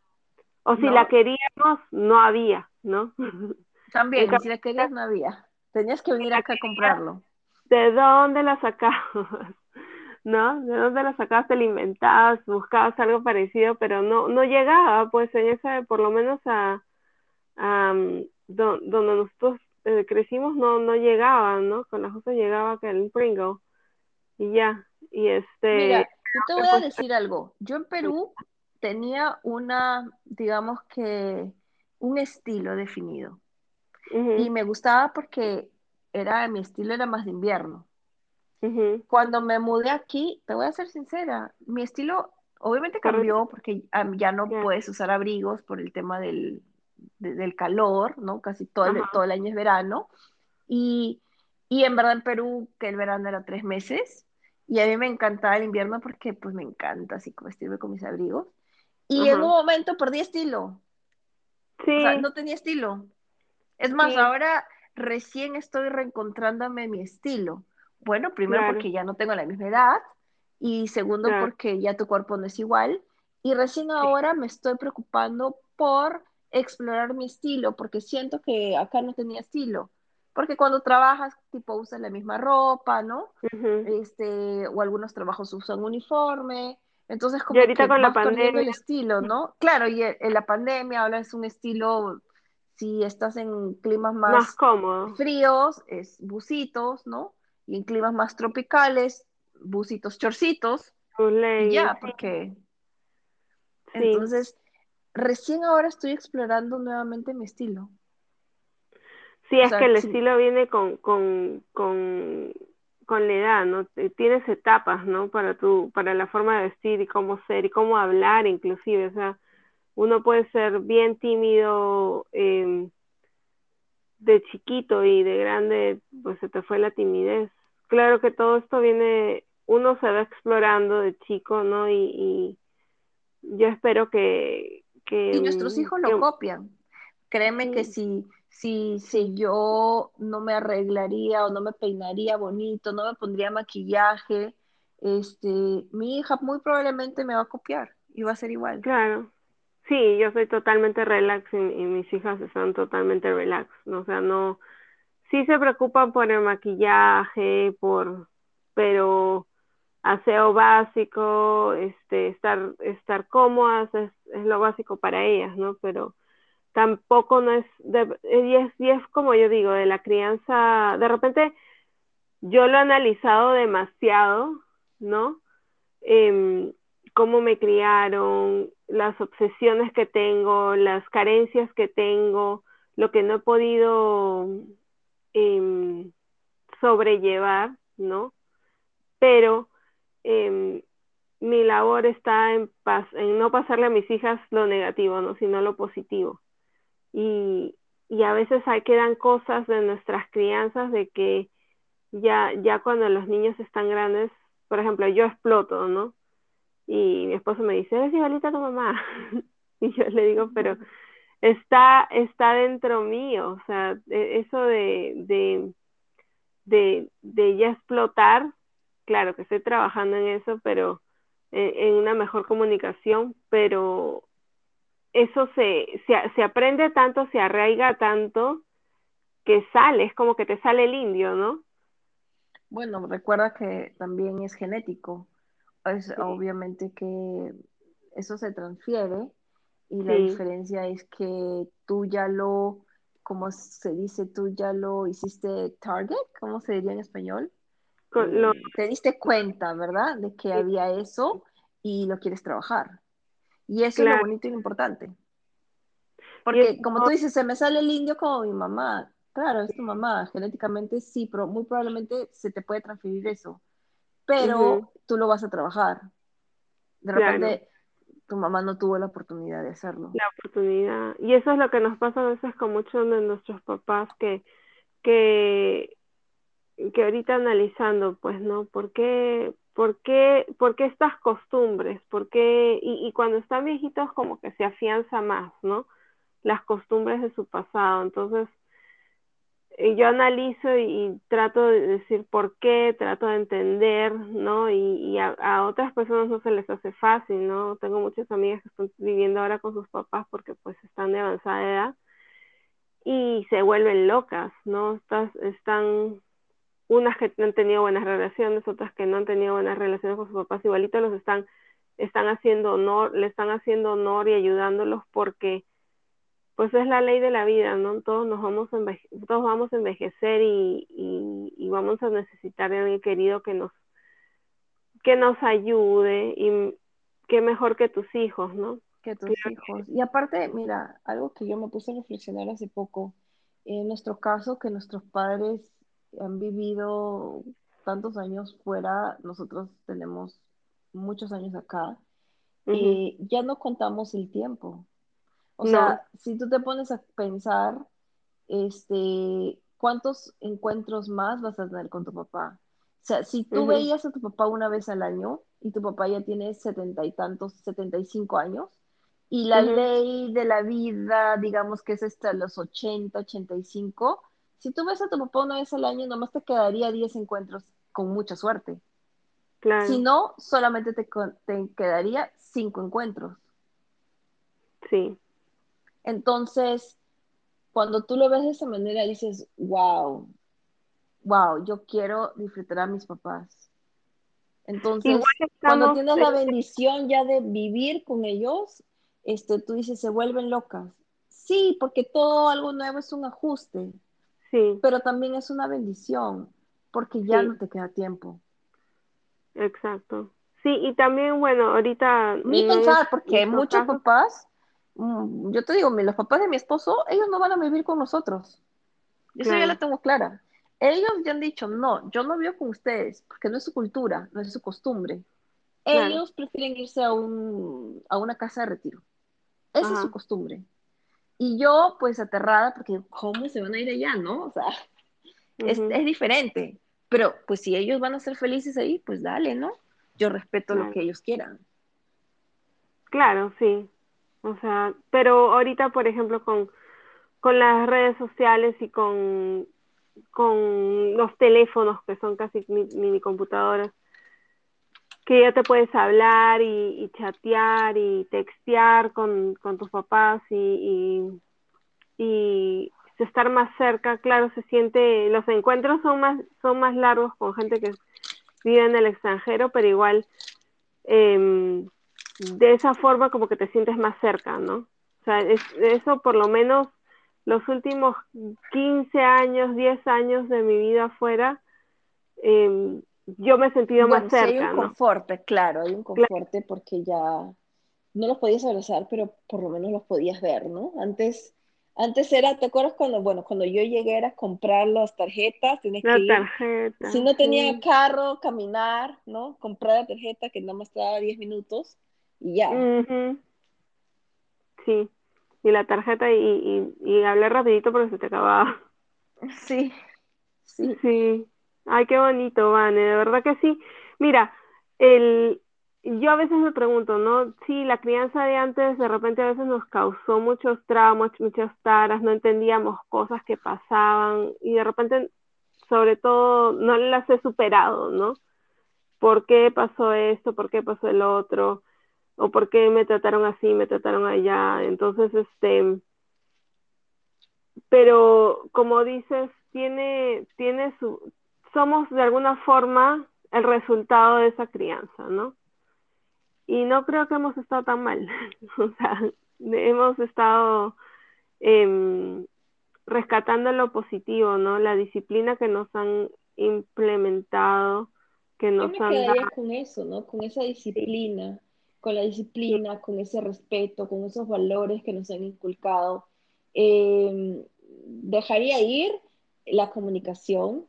O si la queríamos, no había, ¿no? También, si la querías, no había. Tenías que venir acá a comprarlo. ¿De dónde la sacabas? ¿No? ¿De dónde la sacabas? Te la inventabas, buscabas algo parecido, pero no, no llegaba, pues en esa, por lo menos a, donde nosotros eh, crecimos no, no llegaba, ¿no? Con las cosas llegaba que el Pringle y ya, y este... Mira, yo te voy a decir algo, yo en Perú tenía una, digamos que, un estilo definido. Y me gustaba porque era, mi estilo era más de invierno. Cuando me mudé aquí, te voy a ser sincera, mi estilo obviamente cambió porque ya no puedes usar abrigos por el tema del, del calor, ¿no? Casi todo el, todo el año es verano. Y, y en verdad en Perú, que el verano era tres meses, y a mí me encantaba el invierno porque pues me encanta así vestirme con mis abrigos. Y en un momento perdí estilo. Sí. O sea, no tenía estilo. Es más, ahora recién estoy reencontrándome mi estilo. Bueno, primero porque ya no tengo la misma edad y segundo porque ya tu cuerpo no es igual. Y recién ahora me estoy preocupando por explorar mi estilo porque siento que acá no tenía estilo. Porque cuando trabajas, tipo, usas la misma ropa, ¿no? este, o algunos trabajos usan uniforme. Entonces, como y ahorita con la pandemia. el estilo, ¿no? Claro, y en la pandemia ahora es un estilo, si estás en climas más, más cómodos, fríos, es bucitos, ¿no? Y en climas más tropicales, bucitos, chorcitos. Y ya, porque... Entonces, recién ahora estoy explorando nuevamente mi estilo. Sí, es que el estilo viene con, con, con, con la edad, ¿no? Tienes etapas, ¿no? Para tu, para la forma de vestir y cómo ser y cómo hablar inclusive, o sea, uno puede ser bien tímido em, de chiquito y de grande, pues se te fue la timidez. Claro que todo esto viene, uno se va explorando de chico, ¿no? Y, y yo espero que... que y nuestros hijos lo copian. Créeme que si si, si yo no me arreglaría o no me peinaría bonito, no me pondría maquillaje, este, mi hija muy probablemente me va a copiar y va a ser igual. Claro. Sí, yo soy totalmente relax y, mis hijas son totalmente relax, ¿no? o sea, no, sí se preocupan por el maquillaje, por, pero aseo básico, este, estar, cómodas es, lo básico para ellas, ¿no? Pero tampoco no es, y es, y es como yo digo, de la crianza, de repente yo lo he analizado demasiado, ¿no? Em, cómo me criaron, las obsesiones que tengo, las carencias que tengo, lo que no he podido em, sobrellevar, ¿no? Pero em, mi labor está en, no pasarle a mis hijas lo negativo, ¿no? Sino lo positivo y, y a veces hay, quedan cosas de nuestras crianzas de que ya, ya cuando los niños están grandes, por ejemplo, yo exploto, ¿no? Y mi esposo me dice, eres igualita tu mamá. y yo le digo, pero está, está dentro mío, o sea, e, eso de, de, de, de ya explotar, claro que estoy trabajando en eso, pero en, en una mejor comunicación, pero eso se, se, aprende tanto, se arraiga tanto, que sale, es como que te sale el indio, ¿no? Bueno, recuerda que también es genético. Es obviamente que eso se transfiere y la diferencia es que tú ya lo, como se dice, tú ya lo hiciste target, ¿cómo se diría en español? Eh, te diste cuenta, ¿verdad? De que había eso y lo quieres trabajar. Y eso es lo bonito y lo importante. Porque como tú dices, se me sale el indio como mi mamá. Claro, es tu mamá. Genéticamente sí, pero muy probablemente se te puede transferir eso. Pero tú lo vas a trabajar. De repente tu mamá no tuvo la oportunidad de hacerlo. La oportunidad. Y eso es lo que nos pasa a veces con muchos de nuestros papás que, que, que ahorita analizando, pues, ¿no? ¿Por qué, ¿Por qué, estas costumbres? ¿Por qué? Y, y, cuando están viejitos como que se afianza más, ¿no? Las costumbres de su pasado. Entonces, eh, yo analizo y, trato de decir por qué, trato de entender, ¿no? Y, y a, a, otras personas no se les hace fácil, ¿no? Tengo muchas amigas que están viviendo ahora con sus papás porque pues están de avanzada edad. y se vuelven locas, ¿no? Estas, están unas que han tenido buenas relaciones, otras que no han tenido buenas relaciones con sus papás, igualito los están, están haciendo honor, le están haciendo honor y ayudándolos porque pues es la ley de la vida, ¿no? Todos nos vamos a, todos vamos a envejecer y, y, vamos a necesitar a alguien querido que nos, que nos ayude y que mejor que tus hijos, ¿no? Que tus hijos. Y aparte, mira, algo que yo me puse a reflexionar hace poco, en nuestro caso, que nuestros padres han vivido tantos años fuera, nosotros tenemos muchos años acá, y ya no contamos el tiempo. O sea, si tú te pones a pensar, este, ¿cuántos encuentros más vas a tener con tu papá? O sea, si tú veías a tu papá una vez al año y tu papá ya tiene setenta y tantos, setenta y cinco años, y la ley de la vida, digamos que es hasta los ochenta, ochenta y cinco, si tú ves a tu papá una vez al año, nomás te quedaría 10 encuentros con mucha suerte. Claro. Si no, solamente te, te quedaría 5 encuentros. Sí. Entonces, cuando tú lo ves de esa manera, dices, wow, wow, yo quiero disfrutar a mis papás. Entonces, cuando tienes la bendición ya de vivir con ellos, este, tú dices, se vuelven locas. Sí, porque todo algo nuevo es un ajuste. Sí. Pero también es una bendición, porque ya no te queda tiempo. Exacto. Sí, y también, bueno, ahorita... Ni pensar, porque muchos papás, mm, yo te digo, los papás de mi esposo, ellos no van a vivir con nosotros. Eso ya lo tengo clara. Ellos ya han dicho, no, yo no vivo con ustedes, porque no es su cultura, no es su costumbre. Ellos prefieren irse a, un, a una casa de retiro. Esa es su costumbre. Y yo, pues aterrada, porque ¿cómo se van a ir allá, no? O sea, es, diferente. Pero, pues si ellos van a ser felices ahí, pues dale, ¿no? Yo respeto lo que ellos quieran. Claro, sí. O sea, pero ahorita, por ejemplo, con, con las redes sociales y con, con los teléfonos, que son casi mini computadoras, que ya te puedes hablar y, chatear y textear con, tus papás y, y, estar más cerca, claro, se siente, los encuentros son más, son más largos con gente que vive en el extranjero, pero igual em, de esa forma como que te sientes más cerca, ¿no? O sea, eso por lo menos los últimos 15 años, 10 años de mi vida afuera, eh, yo me he sentido más cerca. Sí hay un confort, claro, hay un confort porque ya no los podías abrazar, pero por lo menos los podías ver, ¿no? Antes, antes era, ¿te acuerdas cuando, bueno, cuando yo llegué era comprar las tarjetas, tienes que ir, si no tenía carro, caminar, ¿no? Comprar la tarjeta que nada más te daba 10 minutos y ya. Sí, y la tarjeta y, y, y hablé rapidito porque se te acababa. Sí, sí. Sí. Ay, qué bonito, Vane, de verdad que sí. Mira, el, yo a veces me pregunto, ¿no? Sí, la crianza de antes de repente a veces nos causó muchos traumas, muchas taras, no entendíamos cosas que pasaban y de repente, sobre todo, no las he superado, ¿no? ¿Por qué pasó esto? ¿Por qué pasó el otro? ¿O por qué me trataron así, me trataron allá? Entonces, este, pero como dices, tiene, tiene su, somos de alguna forma el resultado de esa crianza, ¿no? Y no creo que hemos estado tan mal, o sea, hemos estado em, rescatando lo positivo, ¿no? La disciplina que nos han implementado, que nos Yo me han con eso, ¿no? Con esa disciplina, con la disciplina, con ese respeto, con esos valores que nos han inculcado. Em, dejaría ir la comunicación,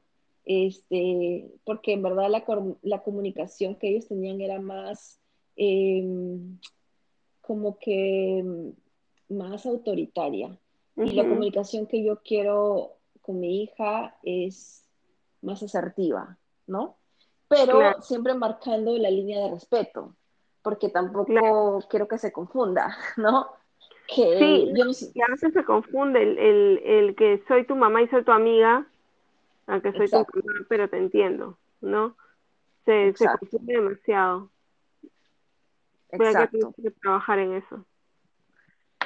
este, porque en verdad la, la comunicación que ellos tenían era más em, como que más autoritaria. Y la comunicación que yo quiero con mi hija es más asertiva, ¿no? Pero siempre marcando la línea de respeto, porque tampoco quiero que se confunda, ¿no? Que sí, yo y a veces se confunde el, el, el, que soy tu mamá y soy tu amiga, aunque soy tu pero te entiendo, ¿no? Se, se confunde demasiado. Exacto. Pero hay que, trabajar en eso.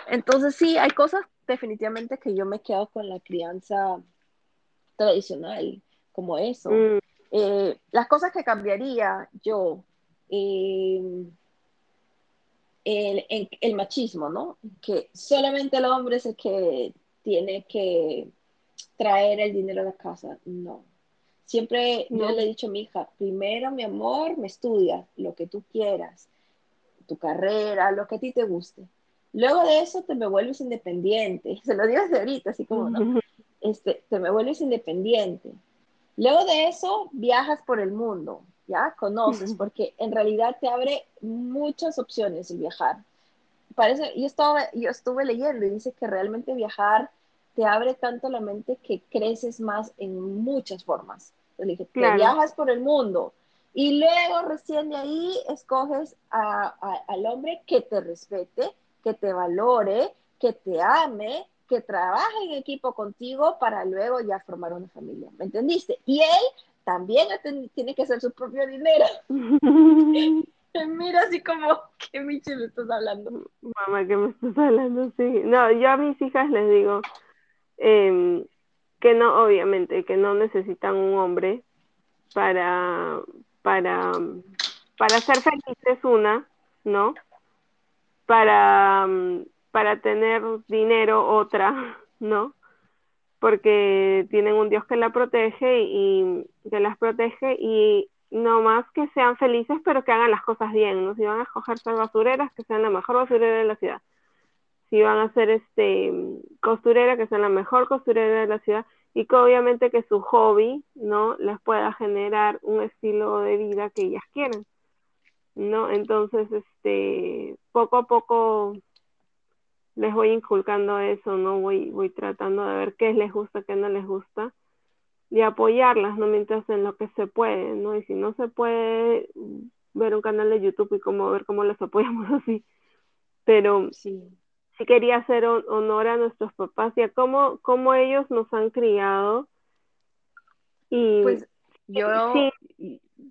Entonces sí, hay cosas definitivamente que yo me quedo con la crianza tradicional, como eso. Mm. Eh, las cosas que cambiaría yo, eh, el, el, machismo, ¿no? Que solamente el hombre es el que tiene que traer el dinero a la casa. No. Siempre yo le he dicho a mi hija, primero mi amor, me estudias lo que tú quieras, tu carrera, lo que a ti te guste. Luego de eso te me vuelves independiente. Se lo digo desde ahorita, así como, ¿no? Este, te me vuelves independiente. Luego de eso viajas por el mundo, ¿ya? Conoces, porque en realidad te abre muchas opciones el viajar. Parece, yo, estaba, yo estuve leyendo y dice que realmente viajar te abre tanto la mente que creces más en muchas formas. Le dije, te viajas por el mundo y luego recién de ahí escoges al hombre que te respete, que te valore, que te ame, que trabaje en equipo contigo para luego ya formar una familia. ¿Me entendiste? Y él también tiene que hacer su propio dinero. Mira así como, ¿qué Michi me estás hablando? Mamá, ¿qué me estás hablando? Sí. No, yo a mis hijas les digo em, que no, obviamente, que no necesitan un hombre para, para, para ser felices una, ¿no? Para, para tener dinero otra, ¿no? Porque tienen un Dios que la protege y que las protege y no más que sean felices, pero que hagan las cosas bien, ¿no? Si van a escoger ser basureras, que sean la mejor basurera de la ciudad. Si van a ser este costurera, que sean la mejor costurera de la ciudad y que obviamente que su hobby, ¿no? Les pueda generar un estilo de vida que ellas quieren, ¿no? Entonces, este, poco a poco les voy inculcando eso, ¿no? Voy, voy tratando de ver qué les gusta, qué no les gusta y apoyarlas, ¿no? Mientras en lo que se puede, ¿no? Y si no se puede ver un canal de YouTube y cómo ver cómo les apoyamos así. Pero sí, sí quería hacer honor a nuestros papás y a cómo, cómo ellos nos han criado. Y pues yo,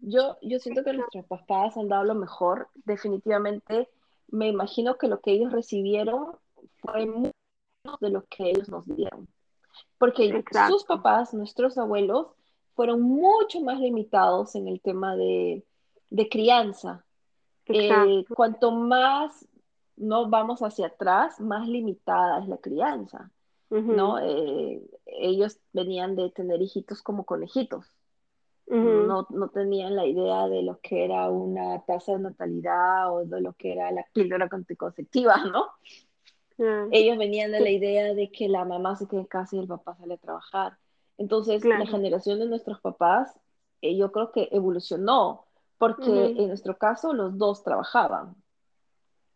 yo, yo siento que nuestros papás han dado lo mejor. Definitivamente me imagino que lo que ellos recibieron fue mucho de lo que ellos nos dieron. Porque sus papás, nuestros abuelos, fueron mucho más limitados en el tema de, crianza. Eh, cuanto más no vamos hacia atrás, más limitada es la crianza. ¿no? Eh, ellos venían de tener hijitos como conejitos. no, no, tenían la idea de lo que era una tasa de natalidad o de lo que era la píldora anticonceptiva, ¿no? Ellos venían de la idea de que la mamá se queda en casa y el papá sale a trabajar. Entonces, la generación de nuestros papás, eh, yo creo que evolucionó, porque en nuestro caso los dos trabajaban.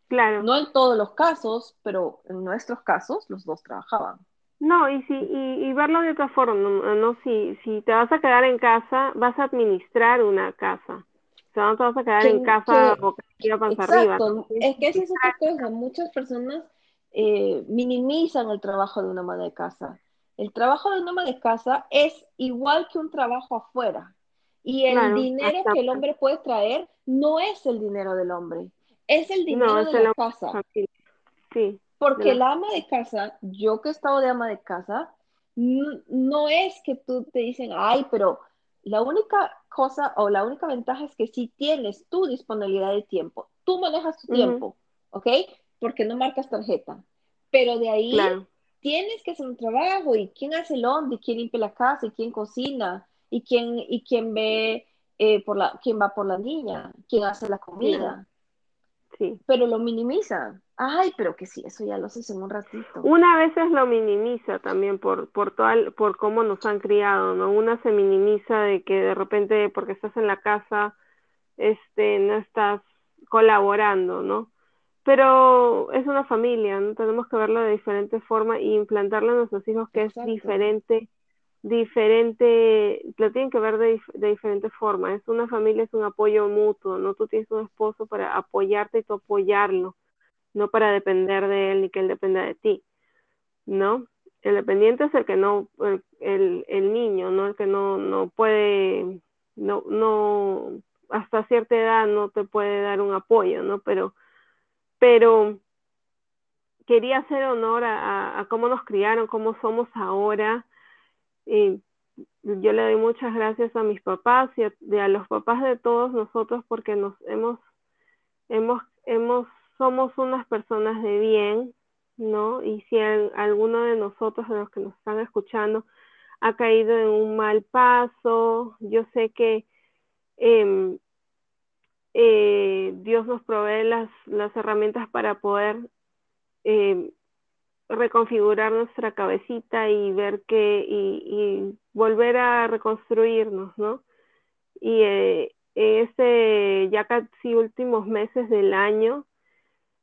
Claro. No en todos los casos, pero en nuestros casos los dos trabajaban. No, y, si, y, verlo de otra forma, ¿no? Si, si te vas a quedar en casa, vas a administrar una casa. O sea, no te vas a quedar en casa arriba, panza arriba. Es que esa es otra cosa. Muchas personas eh, minimizan el trabajo de una ama de casa. El trabajo de una ama de casa es igual que un trabajo afuera. Y el dinero que el hombre puede traer no es el dinero del hombre, es el dinero de la casa. Sí, Porque la ama de casa, yo que he estado de ama de casa, no, es que tú te dicen, ay, pero la única cosa o la única ventaja es que si tienes tu disponibilidad de tiempo, tú manejas tu tiempo, ¿ok? porque no marcas tarjeta. Pero de ahí tienes que hacer un trabajo. Y quién hace el y quién limpia la casa y quién cocina y quién, y quién ve eh, por la, quién va por la niña, quién hace la comida. Sí. Pero lo minimiza. Ay, pero que sí, eso ya lo haces en un ratito. Una vez lo minimiza también por, por, por cómo nos han criado, ¿no? Una se minimiza de que de repente porque estás en la casa, este, no estás colaborando, ¿no? pero es una familia, ¿no? Tenemos que verlo de diferente forma y implantarle a nuestros hijos que es diferente, diferente, lo tienen que ver de, de, diferente forma. Es una familia, es un apoyo mutuo, ¿no? Tú tienes un esposo para apoyarte y tú apoyarlo, no para depender de él ni que él dependa de ti, ¿no? El dependiente es el que no, el, el, niño, ¿no? El que no, no puede, no, no, hasta cierta edad no te puede dar un apoyo, ¿no? Pero pero, quería hacer honor a, cómo nos criaron, cómo somos ahora. Y yo le doy muchas gracias a mis papás y a, los papás de todos nosotros porque nos hemos, hemos, hemos, somos unas personas de bien, ¿no? Y si alguno de nosotros, de los que nos están escuchando, ha caído en un mal paso, yo sé que em, eh, Dios nos provee las, las herramientas para poder em, reconfigurar nuestra cabecita y ver que, y, volver a reconstruirnos, ¿no? Y eh, ese ya casi últimos meses del año,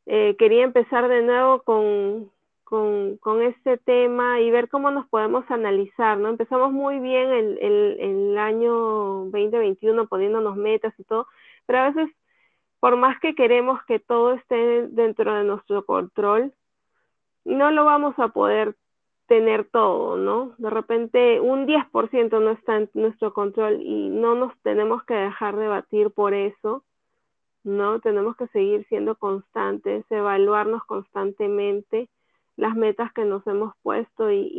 eh, quería empezar de nuevo con, con, con, este tema y ver cómo nos podemos analizar, ¿no? Empezamos muy bien el, el, el año 2021 poniéndonos metas y todo, pero a veces, por más que queremos que todo esté dentro de nuestro control, no lo vamos a poder tener todo, ¿no? De repente un 10% no está en nuestro control y no nos tenemos que dejar de batir por eso, ¿no? Tenemos que seguir siendo constantes, evaluarnos constantemente las metas que nos hemos puesto y,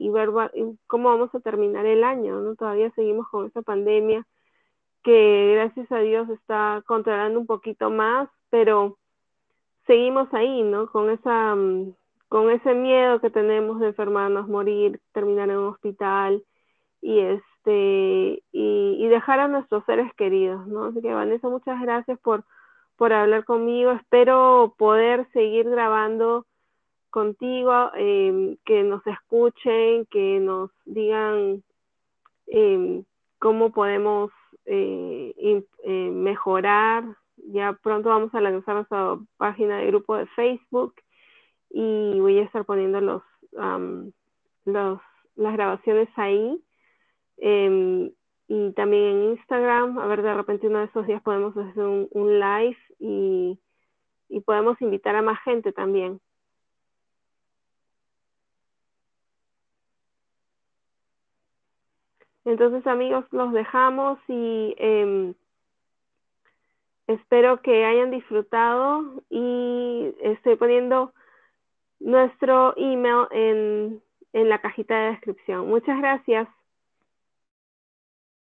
y, ver cómo vamos a terminar el año, ¿no? Todavía seguimos con esta pandemia que gracias a Dios está controlando un poquito más, pero seguimos ahí, ¿no? Con esa mm, con ese miedo que tenemos de enfermarnos, morir, terminar en un hospital y este y, dejar a nuestros seres queridos, ¿no? Así que Vanessa, muchas gracias por, por hablar conmigo. Espero poder seguir grabando contigo, em, que nos escuchen, que nos digan em, cómo podemos eh, eh, mejorar. Ya pronto vamos a lanzar nuestra página de grupo de Facebook y voy a estar poniendo los, los las grabaciones ahí. Em, y también en Instagram a ver de repente uno de esos días podemos hacer un, un live y, y podemos invitar a más gente también. Entonces amigos los dejamos y eh, espero que hayan disfrutado y estoy poniendo nuestro email en, en la cajita de descripción. Muchas gracias.